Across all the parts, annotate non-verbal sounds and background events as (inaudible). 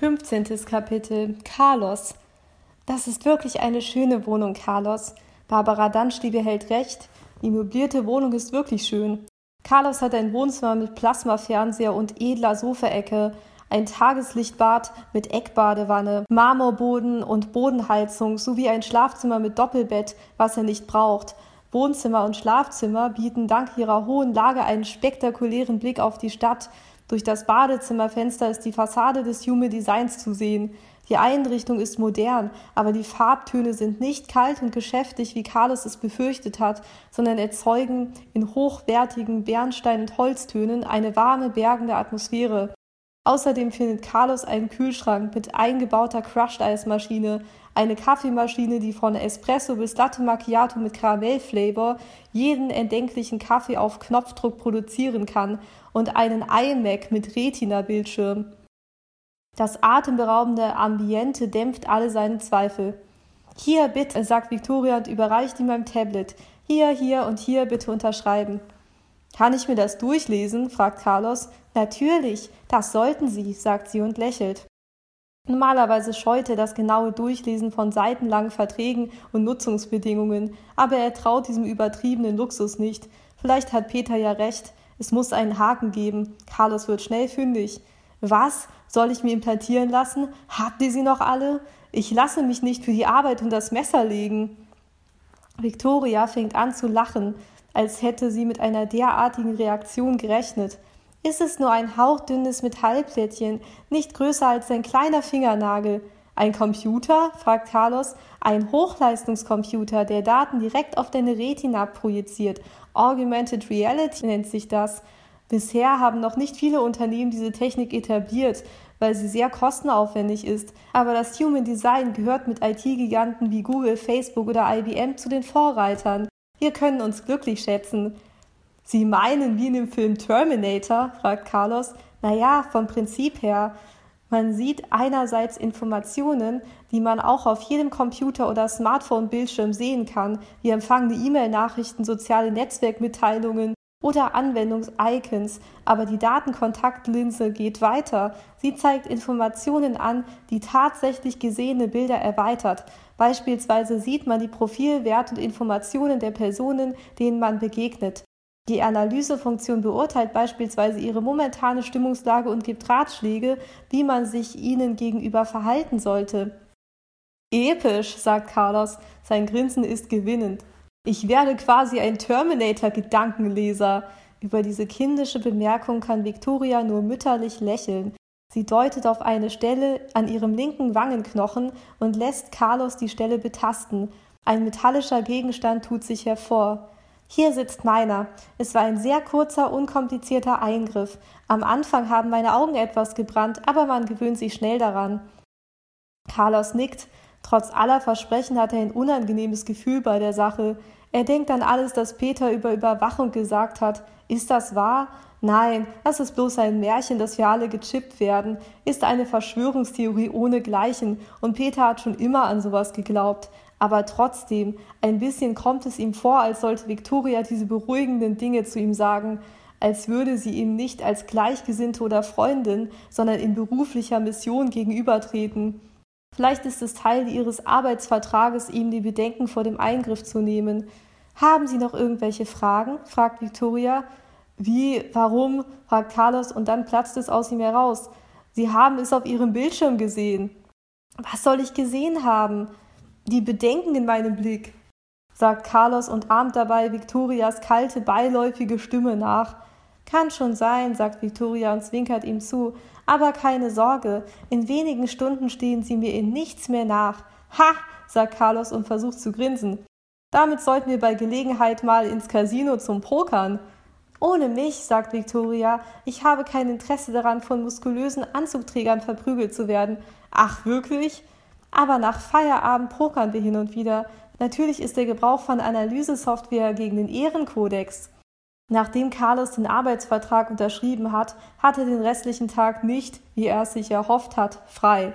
15. Kapitel Carlos. Das ist wirklich eine schöne Wohnung, Carlos. Barbara Danschli behält recht. Die möblierte Wohnung ist wirklich schön. Carlos hat ein Wohnzimmer mit Plasmafernseher und edler Sofaecke, ein Tageslichtbad mit Eckbadewanne, Marmorboden und Bodenheizung sowie ein Schlafzimmer mit Doppelbett, was er nicht braucht. Wohnzimmer und Schlafzimmer bieten dank ihrer hohen Lage einen spektakulären Blick auf die Stadt, durch das Badezimmerfenster ist die Fassade des Hume Designs zu sehen. Die Einrichtung ist modern, aber die Farbtöne sind nicht kalt und geschäftig, wie Carlos es befürchtet hat, sondern erzeugen in hochwertigen Bernstein- und Holztönen eine warme, bergende Atmosphäre. Außerdem findet Carlos einen Kühlschrank mit eingebauter Crushed-Eismaschine, eine Kaffeemaschine, die von Espresso bis Latte Macchiato mit Karamellflavor jeden erdenklichen Kaffee auf Knopfdruck produzieren kann und einen iMac mit Retina-Bildschirm. Das atemberaubende Ambiente dämpft alle seine Zweifel. Hier bitte, sagt Victoria und überreicht ihm mein Tablet. Hier, hier und hier bitte unterschreiben. Kann ich mir das durchlesen? fragt Carlos. Natürlich, das sollten Sie, sagt sie und lächelt. Normalerweise scheute das genaue Durchlesen von seitenlangen Verträgen und Nutzungsbedingungen, aber er traut diesem übertriebenen Luxus nicht. Vielleicht hat Peter ja recht. Es muss einen Haken geben. Carlos wird schnell fündig. Was? Soll ich mir implantieren lassen? Habt ihr sie noch alle? Ich lasse mich nicht für die Arbeit und das Messer legen. Victoria fängt an zu lachen, als hätte sie mit einer derartigen Reaktion gerechnet. Ist es nur ein hauchdünnes Metallplättchen, nicht größer als ein kleiner Fingernagel. Ein Computer? fragt Carlos. Ein Hochleistungscomputer, der Daten direkt auf deine Retina projiziert. Augmented Reality nennt sich das. Bisher haben noch nicht viele Unternehmen diese Technik etabliert, weil sie sehr kostenaufwendig ist. Aber das Human Design gehört mit IT-Giganten wie Google, Facebook oder IBM zu den Vorreitern. Wir können uns glücklich schätzen. Sie meinen wie in dem Film Terminator? fragt Carlos. Naja, vom Prinzip her. Man sieht einerseits Informationen, die man auch auf jedem Computer oder Smartphone-Bildschirm sehen kann, wie empfangene E-Mail-Nachrichten, soziale Netzwerkmitteilungen oder Anwendungs-Icons, aber die Datenkontaktlinse geht weiter. Sie zeigt Informationen an, die tatsächlich gesehene Bilder erweitert. Beispielsweise sieht man die Profilwerte und Informationen der Personen, denen man begegnet. Die Analysefunktion beurteilt beispielsweise ihre momentane Stimmungslage und gibt Ratschläge, wie man sich ihnen gegenüber verhalten sollte. Episch, sagt Carlos, sein Grinsen ist gewinnend. Ich werde quasi ein Terminator-Gedankenleser. Über diese kindische Bemerkung kann Victoria nur mütterlich lächeln. Sie deutet auf eine Stelle an ihrem linken Wangenknochen und lässt Carlos die Stelle betasten. Ein metallischer Gegenstand tut sich hervor. Hier sitzt meiner. Es war ein sehr kurzer, unkomplizierter Eingriff. Am Anfang haben meine Augen etwas gebrannt, aber man gewöhnt sich schnell daran. Carlos nickt. Trotz aller Versprechen hat er ein unangenehmes Gefühl bei der Sache. Er denkt an alles, das Peter über Überwachung gesagt hat. Ist das wahr? Nein, das ist bloß ein Märchen, dass wir alle gechippt werden, ist eine Verschwörungstheorie ohnegleichen, und Peter hat schon immer an sowas geglaubt. Aber trotzdem, ein bisschen kommt es ihm vor, als sollte Victoria diese beruhigenden Dinge zu ihm sagen, als würde sie ihm nicht als Gleichgesinnte oder Freundin, sondern in beruflicher Mission gegenübertreten. Vielleicht ist es Teil ihres Arbeitsvertrages, ihm die Bedenken vor dem Eingriff zu nehmen. Haben Sie noch irgendwelche Fragen? fragt Victoria. Wie, warum? fragt Carlos und dann platzt es aus ihm heraus. Sie haben es auf Ihrem Bildschirm gesehen. Was soll ich gesehen haben? Die Bedenken in meinem Blick, sagt Carlos und ahmt dabei Victorias kalte, beiläufige Stimme nach. Kann schon sein, sagt Victoria und zwinkert ihm zu, aber keine Sorge, in wenigen Stunden stehen sie mir in nichts mehr nach. Ha, sagt Carlos und versucht zu grinsen. Damit sollten wir bei Gelegenheit mal ins Casino zum Pokern. Ohne mich, sagt Victoria, ich habe kein Interesse daran, von muskulösen Anzugträgern verprügelt zu werden. Ach, wirklich? Aber nach Feierabend pokern wir hin und wieder. Natürlich ist der Gebrauch von Analysesoftware gegen den Ehrenkodex. Nachdem Carlos den Arbeitsvertrag unterschrieben hat, hat er den restlichen Tag nicht, wie er es sich erhofft hat, frei.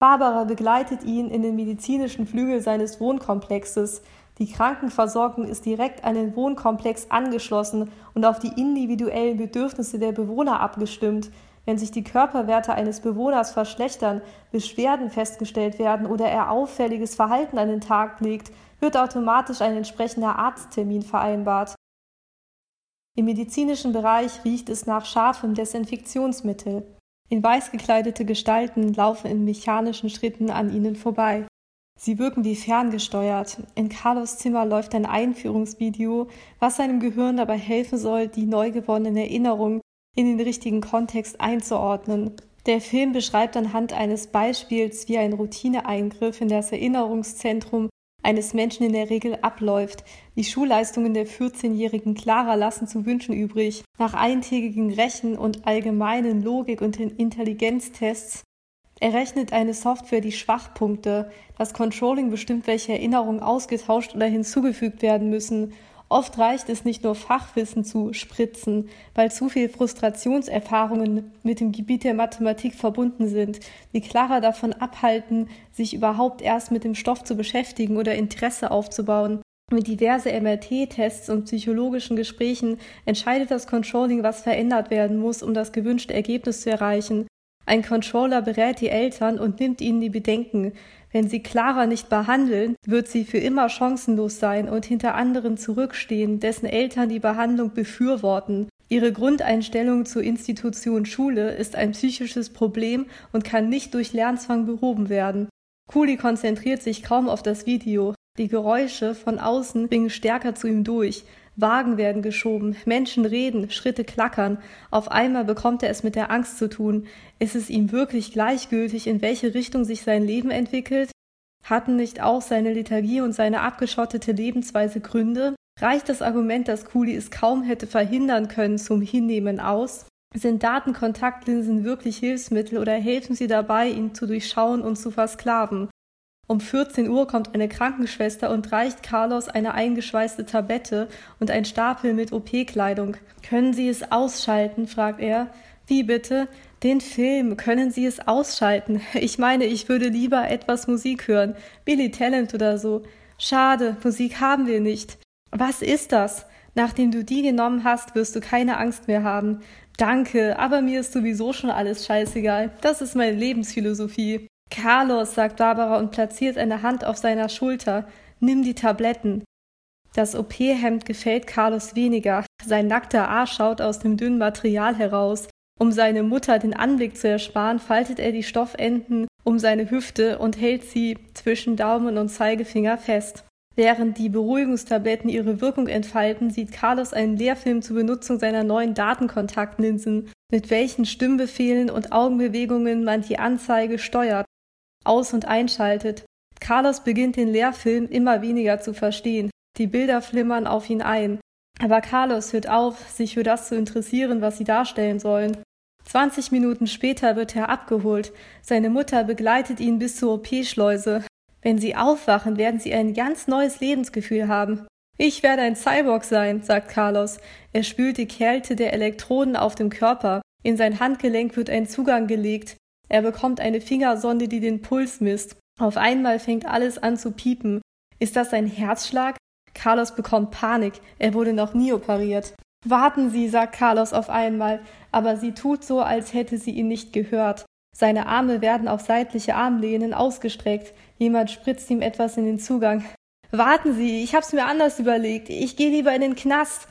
Barbara begleitet ihn in den medizinischen Flügel seines Wohnkomplexes. Die Krankenversorgung ist direkt an den Wohnkomplex angeschlossen und auf die individuellen Bedürfnisse der Bewohner abgestimmt. Wenn sich die Körperwerte eines Bewohners verschlechtern, Beschwerden festgestellt werden oder er auffälliges Verhalten an den Tag legt, wird automatisch ein entsprechender Arzttermin vereinbart. Im medizinischen Bereich riecht es nach scharfem Desinfektionsmittel. In weiß gekleidete Gestalten laufen in mechanischen Schritten an ihnen vorbei. Sie wirken wie ferngesteuert. In Carlos Zimmer läuft ein Einführungsvideo, was seinem Gehirn dabei helfen soll, die neu gewonnenen Erinnerungen in den richtigen Kontext einzuordnen. Der Film beschreibt anhand eines Beispiels, wie ein Routineeingriff in das Erinnerungszentrum eines Menschen in der Regel abläuft. Die Schulleistungen der 14-jährigen Clara lassen zu wünschen übrig. Nach eintägigen Rechen- und allgemeinen Logik- und Intelligenztests errechnet eine Software die Schwachpunkte. Das Controlling bestimmt, welche Erinnerungen ausgetauscht oder hinzugefügt werden müssen. Oft reicht es nicht nur Fachwissen zu spritzen, weil zu viel Frustrationserfahrungen mit dem Gebiet der Mathematik verbunden sind, die Clara davon abhalten, sich überhaupt erst mit dem Stoff zu beschäftigen oder Interesse aufzubauen. Mit diverse MRT-Tests und psychologischen Gesprächen entscheidet das Controlling, was verändert werden muss, um das gewünschte Ergebnis zu erreichen. Ein Controller berät die Eltern und nimmt ihnen die Bedenken. Wenn sie Clara nicht behandeln, wird sie für immer chancenlos sein und hinter anderen zurückstehen, dessen Eltern die Behandlung befürworten. Ihre Grundeinstellung zur Institution Schule ist ein psychisches Problem und kann nicht durch Lernzwang behoben werden. Cooley konzentriert sich kaum auf das Video. Die Geräusche von außen dringen stärker zu ihm durch. Wagen werden geschoben, Menschen reden, Schritte klackern. Auf einmal bekommt er es mit der Angst zu tun. Ist es ihm wirklich gleichgültig, in welche Richtung sich sein Leben entwickelt? Hatten nicht auch seine Lethargie und seine abgeschottete Lebensweise Gründe? Reicht das Argument, dass Cooley es kaum hätte verhindern können, zum Hinnehmen aus? Sind Datenkontaktlinsen wirklich Hilfsmittel oder helfen sie dabei, ihn zu durchschauen und zu versklaven? Um 14 Uhr kommt eine Krankenschwester und reicht Carlos eine eingeschweißte Tablette und ein Stapel mit OP-Kleidung. Können Sie es ausschalten? fragt er. Wie bitte? Den Film. Können Sie es ausschalten? (laughs) Ich meine, ich würde lieber etwas Musik hören. Billy Talent oder so. Schade, Musik haben wir nicht. Was ist das? Nachdem du die genommen hast, wirst du keine Angst mehr haben. Danke, aber mir ist sowieso schon alles scheißegal. Das ist meine Lebensphilosophie. Carlos, sagt Barbara und platziert eine Hand auf seiner Schulter. Nimm die Tabletten. Das OP-Hemd gefällt Carlos weniger. Sein nackter Arsch schaut aus dem dünnen Material heraus. Um seine Mutter den Anblick zu ersparen, faltet er die Stoffenden um seine Hüfte und hält sie zwischen Daumen und Zeigefinger fest. Während die Beruhigungstabletten ihre Wirkung entfalten, sieht Carlos einen Lehrfilm zur Benutzung seiner neuen Datenkontaktlinsen, mit welchen Stimmbefehlen und Augenbewegungen man die Anzeige steuert aus- und einschaltet. Carlos beginnt den Lehrfilm immer weniger zu verstehen. Die Bilder flimmern auf ihn ein. Aber Carlos hört auf, sich für das zu interessieren, was sie darstellen sollen. 20 Minuten später wird er abgeholt. Seine Mutter begleitet ihn bis zur OP-Schleuse. Wenn sie aufwachen, werden sie ein ganz neues Lebensgefühl haben. Ich werde ein Cyborg sein, sagt Carlos. Er spült die Kälte der Elektroden auf dem Körper. In sein Handgelenk wird ein Zugang gelegt. Er bekommt eine Fingersonde, die den Puls misst. Auf einmal fängt alles an zu piepen. Ist das ein Herzschlag? Carlos bekommt Panik. Er wurde noch nie operiert. Warten Sie, sagt Carlos auf einmal, aber sie tut so, als hätte sie ihn nicht gehört. Seine Arme werden auf seitliche Armlehnen ausgestreckt. Jemand spritzt ihm etwas in den Zugang. Warten Sie, ich hab's mir anders überlegt. Ich gehe lieber in den Knast.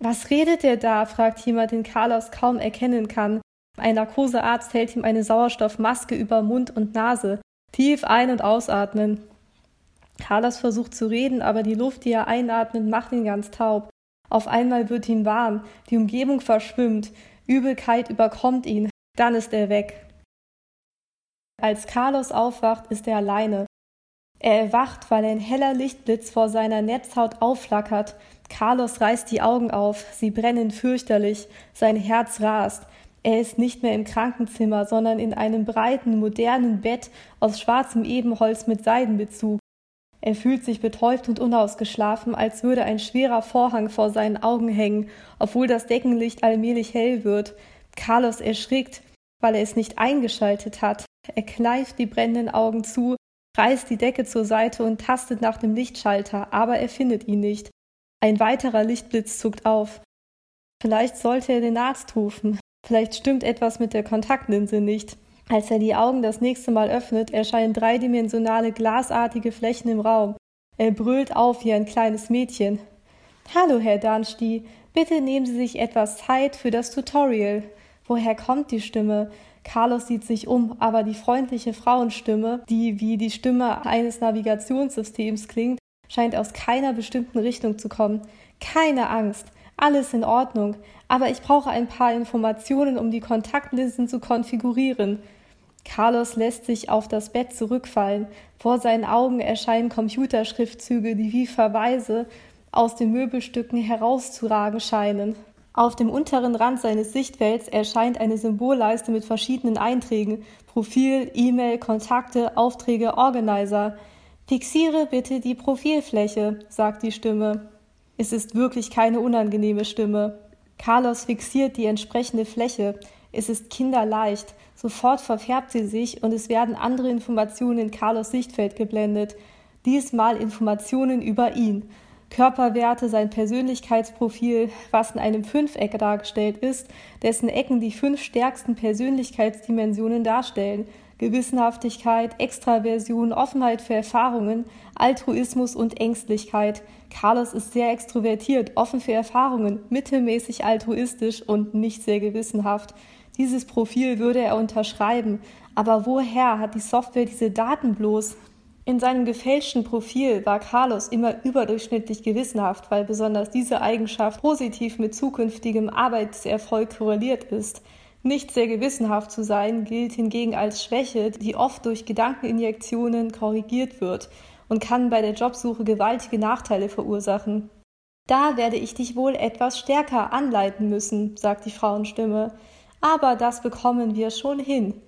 Was redet er da? fragt jemand, den Carlos kaum erkennen kann. Ein Narkosearzt hält ihm eine Sauerstoffmaske über Mund und Nase. Tief ein- und ausatmen. Carlos versucht zu reden, aber die Luft, die er einatmet, macht ihn ganz taub. Auf einmal wird ihm warm, die Umgebung verschwimmt, Übelkeit überkommt ihn, dann ist er weg. Als Carlos aufwacht, ist er alleine. Er erwacht, weil ein heller Lichtblitz vor seiner Netzhaut aufflackert. Carlos reißt die Augen auf, sie brennen fürchterlich, sein Herz rast. Er ist nicht mehr im Krankenzimmer, sondern in einem breiten, modernen Bett aus schwarzem Ebenholz mit Seidenbezug. Er fühlt sich betäubt und unausgeschlafen, als würde ein schwerer Vorhang vor seinen Augen hängen, obwohl das Deckenlicht allmählich hell wird. Carlos erschrickt, weil er es nicht eingeschaltet hat. Er kneift die brennenden Augen zu, reißt die Decke zur Seite und tastet nach dem Lichtschalter, aber er findet ihn nicht. Ein weiterer Lichtblitz zuckt auf. Vielleicht sollte er den Arzt rufen. Vielleicht stimmt etwas mit der Kontaktlinse nicht. Als er die Augen das nächste Mal öffnet, erscheinen dreidimensionale glasartige Flächen im Raum. Er brüllt auf wie ein kleines Mädchen. Hallo, Herr Darnsti, bitte nehmen Sie sich etwas Zeit für das Tutorial. Woher kommt die Stimme? Carlos sieht sich um, aber die freundliche Frauenstimme, die wie die Stimme eines Navigationssystems klingt, scheint aus keiner bestimmten Richtung zu kommen. Keine Angst, alles in Ordnung, aber ich brauche ein paar Informationen, um die Kontaktlinsen zu konfigurieren. Carlos lässt sich auf das Bett zurückfallen. Vor seinen Augen erscheinen Computerschriftzüge, die wie Verweise aus den Möbelstücken herauszuragen scheinen. Auf dem unteren Rand seines Sichtfelds erscheint eine Symbolleiste mit verschiedenen Einträgen Profil, E-Mail, Kontakte, Aufträge, Organizer. Fixiere bitte die Profilfläche, sagt die Stimme. Es ist wirklich keine unangenehme Stimme. Carlos fixiert die entsprechende Fläche. Es ist kinderleicht. Sofort verfärbt sie sich und es werden andere Informationen in Carlos Sichtfeld geblendet. Diesmal Informationen über ihn. Körperwerte, sein Persönlichkeitsprofil, was in einem Fünfeck dargestellt ist, dessen Ecken die fünf stärksten Persönlichkeitsdimensionen darstellen. Gewissenhaftigkeit, Extraversion, Offenheit für Erfahrungen, Altruismus und Ängstlichkeit. Carlos ist sehr extrovertiert, offen für Erfahrungen, mittelmäßig altruistisch und nicht sehr gewissenhaft. Dieses Profil würde er unterschreiben, aber woher hat die Software diese Daten bloß? In seinem gefälschten Profil war Carlos immer überdurchschnittlich gewissenhaft, weil besonders diese Eigenschaft positiv mit zukünftigem Arbeitserfolg korreliert ist. Nicht sehr gewissenhaft zu sein gilt hingegen als Schwäche, die oft durch Gedankeninjektionen korrigiert wird und kann bei der Jobsuche gewaltige Nachteile verursachen. Da werde ich dich wohl etwas stärker anleiten müssen, sagt die Frauenstimme. Aber das bekommen wir schon hin.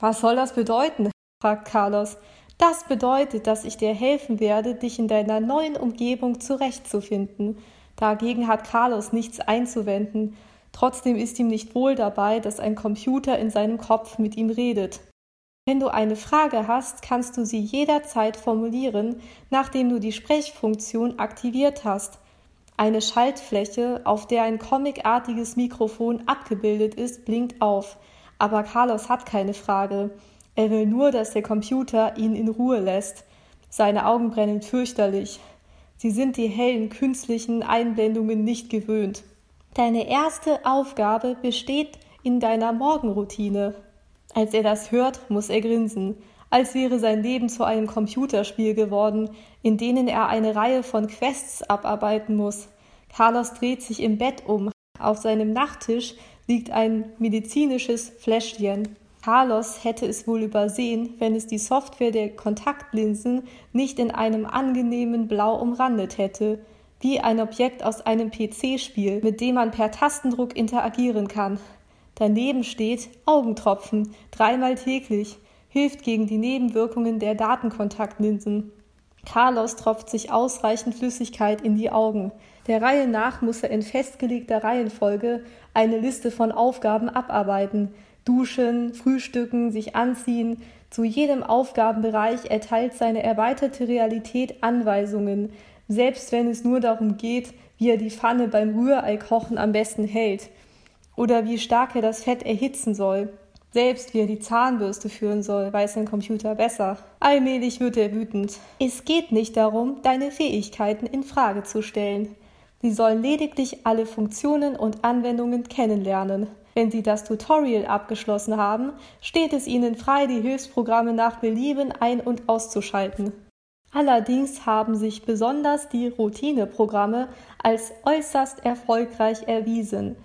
Was soll das bedeuten? fragt Carlos. Das bedeutet, dass ich dir helfen werde, dich in deiner neuen Umgebung zurechtzufinden. Dagegen hat Carlos nichts einzuwenden. Trotzdem ist ihm nicht wohl dabei, dass ein Computer in seinem Kopf mit ihm redet. Wenn du eine Frage hast, kannst du sie jederzeit formulieren, nachdem du die Sprechfunktion aktiviert hast. Eine Schaltfläche, auf der ein comicartiges Mikrofon abgebildet ist, blinkt auf. Aber Carlos hat keine Frage. Er will nur, dass der Computer ihn in Ruhe lässt. Seine Augen brennen fürchterlich. Sie sind die hellen künstlichen Einblendungen nicht gewöhnt. Deine erste Aufgabe besteht in deiner Morgenroutine. Als er das hört, muss er grinsen, als wäre sein Leben zu einem Computerspiel geworden, in denen er eine Reihe von Quests abarbeiten muss. Carlos dreht sich im Bett um. Auf seinem Nachttisch liegt ein medizinisches Fläschchen. Carlos hätte es wohl übersehen, wenn es die Software der Kontaktlinsen nicht in einem angenehmen Blau umrandet hätte, wie ein Objekt aus einem PC-Spiel, mit dem man per Tastendruck interagieren kann. Daneben steht Augentropfen, dreimal täglich, hilft gegen die Nebenwirkungen der Datenkontaktlinsen. Carlos tropft sich ausreichend Flüssigkeit in die Augen. Der Reihe nach muss er in festgelegter Reihenfolge eine Liste von Aufgaben abarbeiten, Duschen, Frühstücken, sich anziehen. Zu jedem Aufgabenbereich erteilt seine erweiterte Realität Anweisungen, selbst wenn es nur darum geht, wie er die Pfanne beim Rührei-Kochen am besten hält oder wie stark er das Fett erhitzen soll. Selbst wie er die Zahnbürste führen soll, weiß ein Computer besser. Allmählich wird er wütend. Es geht nicht darum, deine Fähigkeiten in Frage zu stellen. Sie sollen lediglich alle Funktionen und Anwendungen kennenlernen. Wenn Sie das Tutorial abgeschlossen haben, steht es Ihnen frei, die Hilfsprogramme nach Belieben ein- und auszuschalten. Allerdings haben sich besonders die Routineprogramme als äußerst erfolgreich erwiesen.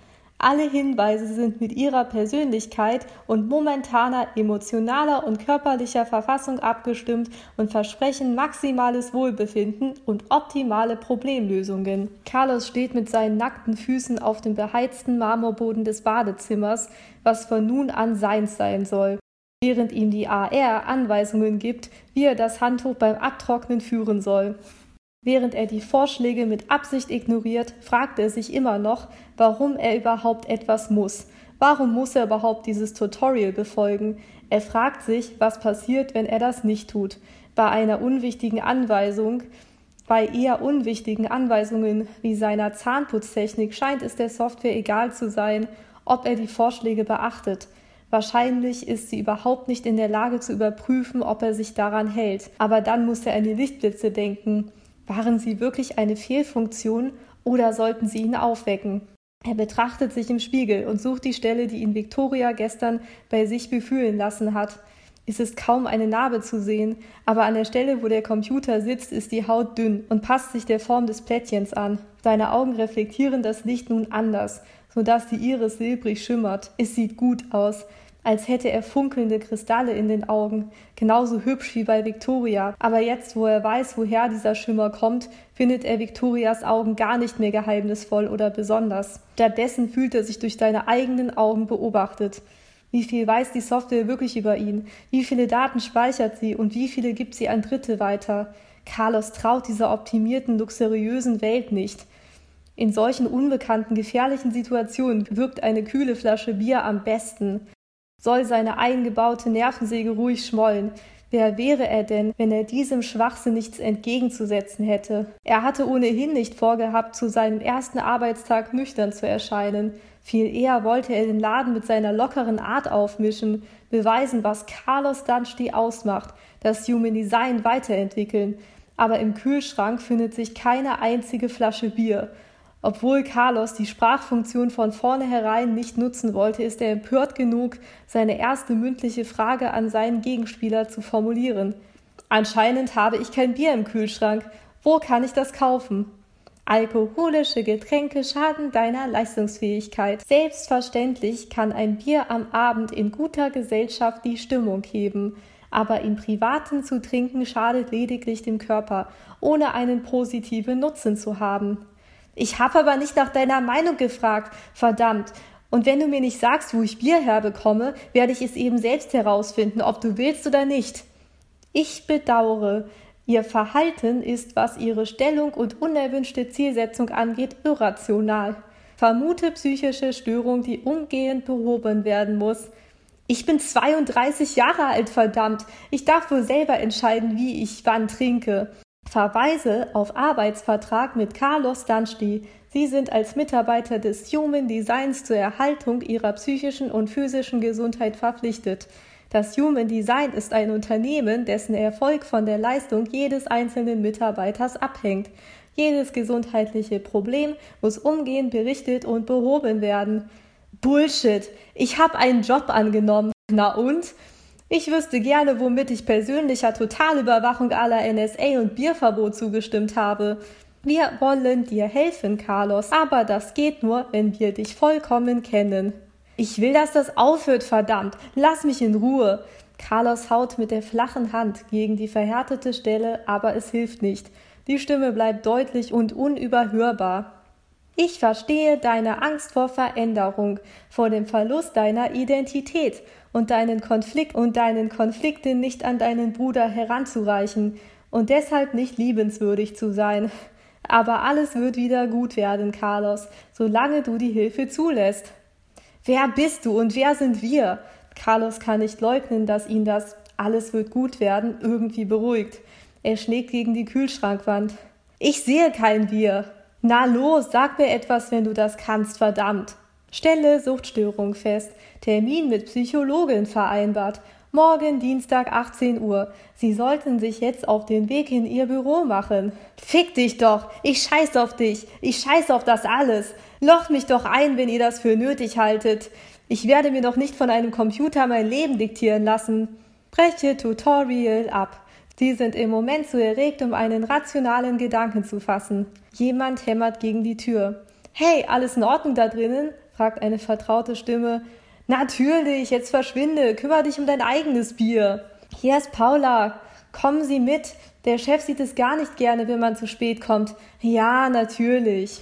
Alle Hinweise sind mit ihrer Persönlichkeit und momentaner emotionaler und körperlicher Verfassung abgestimmt und versprechen maximales Wohlbefinden und optimale Problemlösungen. Carlos steht mit seinen nackten Füßen auf dem beheizten Marmorboden des Badezimmers, was von nun an seins sein soll während ihm die AR Anweisungen gibt, wie er das Handtuch beim Abtrocknen führen soll. Während er die Vorschläge mit Absicht ignoriert, fragt er sich immer noch, warum er überhaupt etwas muss. Warum muss er überhaupt dieses Tutorial befolgen? Er fragt sich, was passiert, wenn er das nicht tut. Bei einer unwichtigen Anweisung, bei eher unwichtigen Anweisungen wie seiner Zahnputztechnik scheint es der Software egal zu sein, ob er die Vorschläge beachtet. Wahrscheinlich ist sie überhaupt nicht in der Lage zu überprüfen, ob er sich daran hält. Aber dann muss er an die Lichtblitze denken. Waren sie wirklich eine Fehlfunktion oder sollten sie ihn aufwecken? Er betrachtet sich im Spiegel und sucht die Stelle, die ihn Victoria gestern bei sich befühlen lassen hat. Es ist kaum eine Narbe zu sehen, aber an der Stelle, wo der Computer sitzt, ist die Haut dünn und passt sich der Form des Plättchens an. Seine Augen reflektieren das Licht nun anders, so dass die Iris silbrig schimmert. Es sieht gut aus, als hätte er funkelnde Kristalle in den Augen, genauso hübsch wie bei Victoria. Aber jetzt, wo er weiß, woher dieser Schimmer kommt, findet er Victorias Augen gar nicht mehr geheimnisvoll oder besonders. Stattdessen fühlt er sich durch seine eigenen Augen beobachtet. Wie viel weiß die Software wirklich über ihn? Wie viele Daten speichert sie und wie viele gibt sie an Dritte weiter? Carlos traut dieser optimierten, luxuriösen Welt nicht. In solchen unbekannten, gefährlichen Situationen wirkt eine kühle Flasche Bier am besten. Soll seine eingebaute Nervensäge ruhig schmollen. Wer wäre er denn, wenn er diesem Schwachsinn nichts entgegenzusetzen hätte? Er hatte ohnehin nicht vorgehabt, zu seinem ersten Arbeitstag nüchtern zu erscheinen. Viel eher wollte er den Laden mit seiner lockeren Art aufmischen, beweisen, was Carlos Dunstey ausmacht, das Human Design weiterentwickeln. Aber im Kühlschrank findet sich keine einzige Flasche Bier. Obwohl Carlos die Sprachfunktion von vornherein nicht nutzen wollte, ist er empört genug, seine erste mündliche Frage an seinen Gegenspieler zu formulieren. Anscheinend habe ich kein Bier im Kühlschrank. Wo kann ich das kaufen? Alkoholische Getränke schaden deiner Leistungsfähigkeit. Selbstverständlich kann ein Bier am Abend in guter Gesellschaft die Stimmung heben, aber im Privaten zu trinken schadet lediglich dem Körper, ohne einen positiven Nutzen zu haben. Ich habe aber nicht nach deiner Meinung gefragt, verdammt. Und wenn du mir nicht sagst, wo ich Bier herbekomme, werde ich es eben selbst herausfinden, ob du willst oder nicht. Ich bedauere, Ihr Verhalten ist, was ihre Stellung und unerwünschte Zielsetzung angeht, irrational. Vermute psychische Störung, die umgehend behoben werden muss. Ich bin 32 Jahre alt, verdammt. Ich darf wohl selber entscheiden, wie ich wann trinke. Verweise auf Arbeitsvertrag mit Carlos Dunstey. Sie sind als Mitarbeiter des Human Designs zur Erhaltung ihrer psychischen und physischen Gesundheit verpflichtet. Das Human Design ist ein Unternehmen, dessen Erfolg von der Leistung jedes einzelnen Mitarbeiters abhängt. Jedes gesundheitliche Problem muss umgehend berichtet und behoben werden. Bullshit. Ich habe einen Job angenommen. Na und? Ich wüsste gerne, womit ich persönlicher Totalüberwachung aller NSA und Bierverbot zugestimmt habe. Wir wollen dir helfen, Carlos, aber das geht nur, wenn wir dich vollkommen kennen. Ich will, dass das aufhört, verdammt. Lass mich in Ruhe. Carlos haut mit der flachen Hand gegen die verhärtete Stelle, aber es hilft nicht. Die Stimme bleibt deutlich und unüberhörbar. Ich verstehe deine Angst vor Veränderung, vor dem Verlust deiner Identität und deinen Konflikt und deinen Konflikten nicht an deinen Bruder heranzureichen und deshalb nicht liebenswürdig zu sein. Aber alles wird wieder gut werden, Carlos, solange du die Hilfe zulässt. Wer bist du und wer sind wir? Carlos kann nicht leugnen, dass ihn das alles wird gut werden irgendwie beruhigt. Er schlägt gegen die Kühlschrankwand. Ich sehe kein Wir. Na los, sag mir etwas, wenn du das kannst, verdammt. Stelle Suchtstörung fest. Termin mit Psychologin vereinbart. Morgen Dienstag 18 Uhr. Sie sollten sich jetzt auf den Weg in Ihr Büro machen. Fick dich doch! Ich scheiß auf dich! Ich scheiß auf das alles! Locht mich doch ein, wenn ihr das für nötig haltet. Ich werde mir doch nicht von einem Computer mein Leben diktieren lassen. Breche Tutorial ab. Sie sind im Moment zu erregt, um einen rationalen Gedanken zu fassen. Jemand hämmert gegen die Tür. Hey, alles in Ordnung da drinnen? fragt eine vertraute Stimme. Natürlich, jetzt verschwinde, kümmere dich um dein eigenes Bier. Hier ist Paula. Kommen Sie mit. Der Chef sieht es gar nicht gerne, wenn man zu spät kommt. Ja, natürlich.